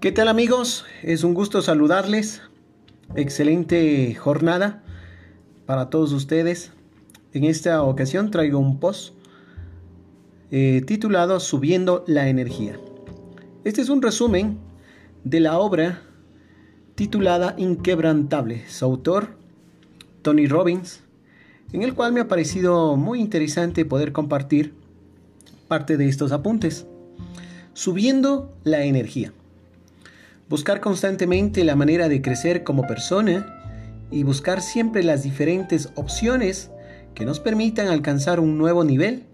¿Qué tal amigos? Es un gusto saludarles. Excelente jornada para todos ustedes. En esta ocasión traigo un post eh, titulado Subiendo la energía. Este es un resumen de la obra titulada Inquebrantable, su autor Tony Robbins, en el cual me ha parecido muy interesante poder compartir parte de estos apuntes. Subiendo la energía. Buscar constantemente la manera de crecer como persona y buscar siempre las diferentes opciones que nos permitan alcanzar un nuevo nivel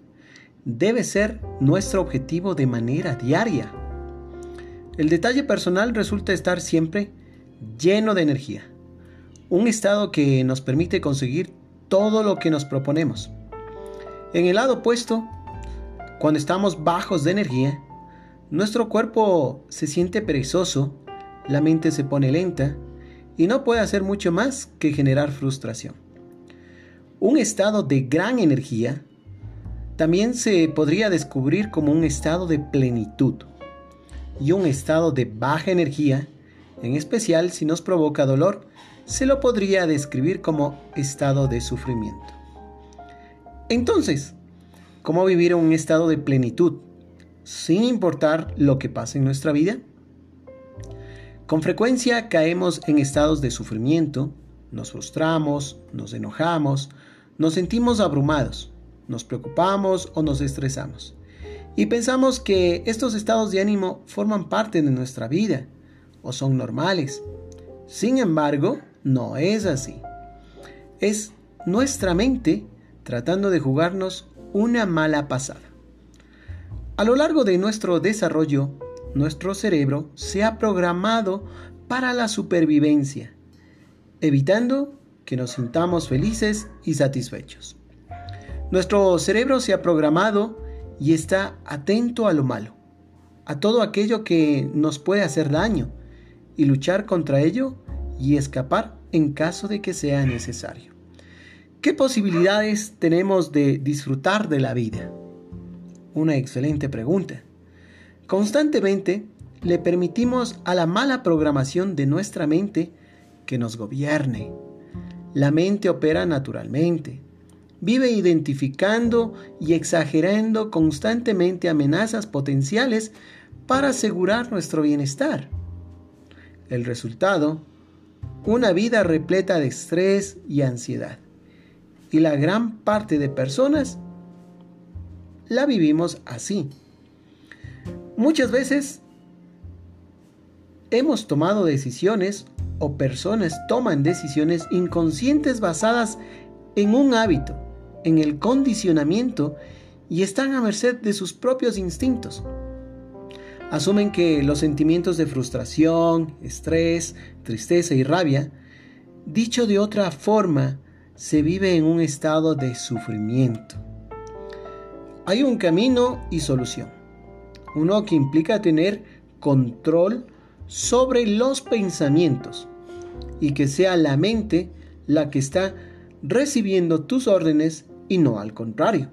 debe ser nuestro objetivo de manera diaria. El detalle personal resulta estar siempre lleno de energía, un estado que nos permite conseguir todo lo que nos proponemos. En el lado opuesto, cuando estamos bajos de energía, nuestro cuerpo se siente perezoso la mente se pone lenta y no puede hacer mucho más que generar frustración. Un estado de gran energía también se podría descubrir como un estado de plenitud y un estado de baja energía, en especial si nos provoca dolor, se lo podría describir como estado de sufrimiento. Entonces, ¿cómo vivir un estado de plenitud sin importar lo que pase en nuestra vida? Con frecuencia caemos en estados de sufrimiento, nos frustramos, nos enojamos, nos sentimos abrumados, nos preocupamos o nos estresamos. Y pensamos que estos estados de ánimo forman parte de nuestra vida o son normales. Sin embargo, no es así. Es nuestra mente tratando de jugarnos una mala pasada. A lo largo de nuestro desarrollo, nuestro cerebro se ha programado para la supervivencia, evitando que nos sintamos felices y satisfechos. Nuestro cerebro se ha programado y está atento a lo malo, a todo aquello que nos puede hacer daño, y luchar contra ello y escapar en caso de que sea necesario. ¿Qué posibilidades tenemos de disfrutar de la vida? Una excelente pregunta. Constantemente le permitimos a la mala programación de nuestra mente que nos gobierne. La mente opera naturalmente. Vive identificando y exagerando constantemente amenazas potenciales para asegurar nuestro bienestar. El resultado, una vida repleta de estrés y ansiedad. Y la gran parte de personas la vivimos así. Muchas veces hemos tomado decisiones o personas toman decisiones inconscientes basadas en un hábito, en el condicionamiento y están a merced de sus propios instintos. Asumen que los sentimientos de frustración, estrés, tristeza y rabia, dicho de otra forma, se vive en un estado de sufrimiento. Hay un camino y solución uno que implica tener control sobre los pensamientos y que sea la mente la que está recibiendo tus órdenes y no al contrario.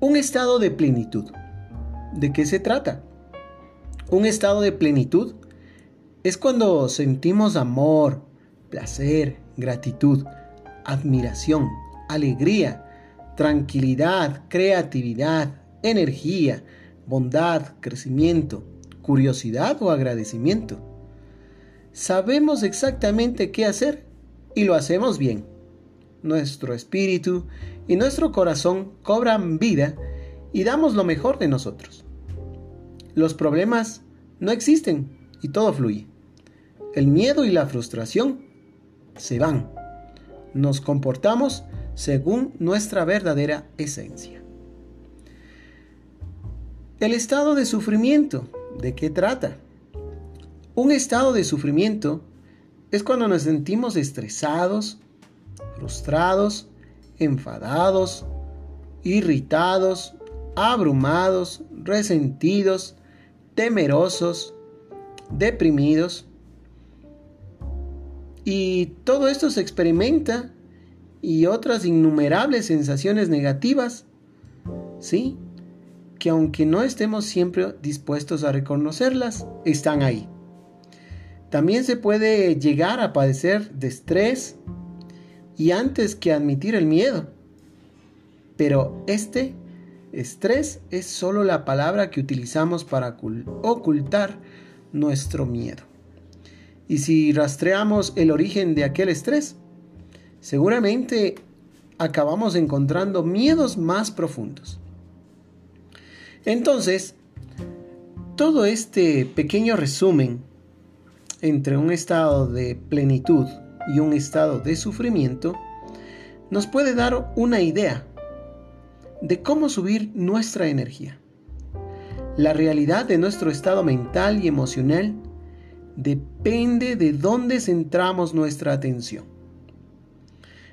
Un estado de plenitud. ¿De qué se trata? Un estado de plenitud es cuando sentimos amor, placer, gratitud, admiración, alegría, tranquilidad, creatividad, energía, bondad, crecimiento, curiosidad o agradecimiento. Sabemos exactamente qué hacer y lo hacemos bien. Nuestro espíritu y nuestro corazón cobran vida y damos lo mejor de nosotros. Los problemas no existen y todo fluye. El miedo y la frustración se van. Nos comportamos según nuestra verdadera esencia. El estado de sufrimiento, ¿de qué trata? Un estado de sufrimiento es cuando nos sentimos estresados, frustrados, enfadados, irritados, abrumados, resentidos, temerosos, deprimidos. Y todo esto se experimenta y otras innumerables sensaciones negativas, ¿sí? Que aunque no estemos siempre dispuestos a reconocerlas, están ahí. También se puede llegar a padecer de estrés y antes que admitir el miedo. Pero este estrés es solo la palabra que utilizamos para ocultar nuestro miedo. Y si rastreamos el origen de aquel estrés, seguramente acabamos encontrando miedos más profundos. Entonces, todo este pequeño resumen entre un estado de plenitud y un estado de sufrimiento nos puede dar una idea de cómo subir nuestra energía. La realidad de nuestro estado mental y emocional depende de dónde centramos nuestra atención.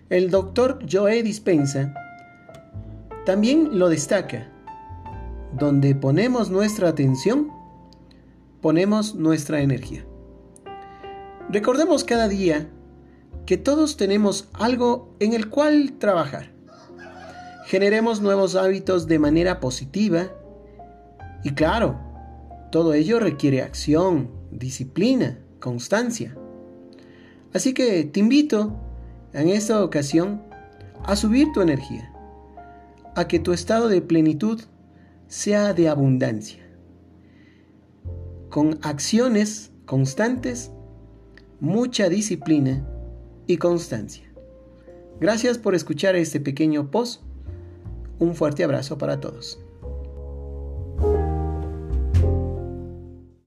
El doctor Joe Dispensa también lo destaca. Donde ponemos nuestra atención, ponemos nuestra energía. Recordemos cada día que todos tenemos algo en el cual trabajar. Generemos nuevos hábitos de manera positiva y claro, todo ello requiere acción, disciplina, constancia. Así que te invito en esta ocasión a subir tu energía, a que tu estado de plenitud sea de abundancia, con acciones constantes, mucha disciplina y constancia. Gracias por escuchar este pequeño post. Un fuerte abrazo para todos.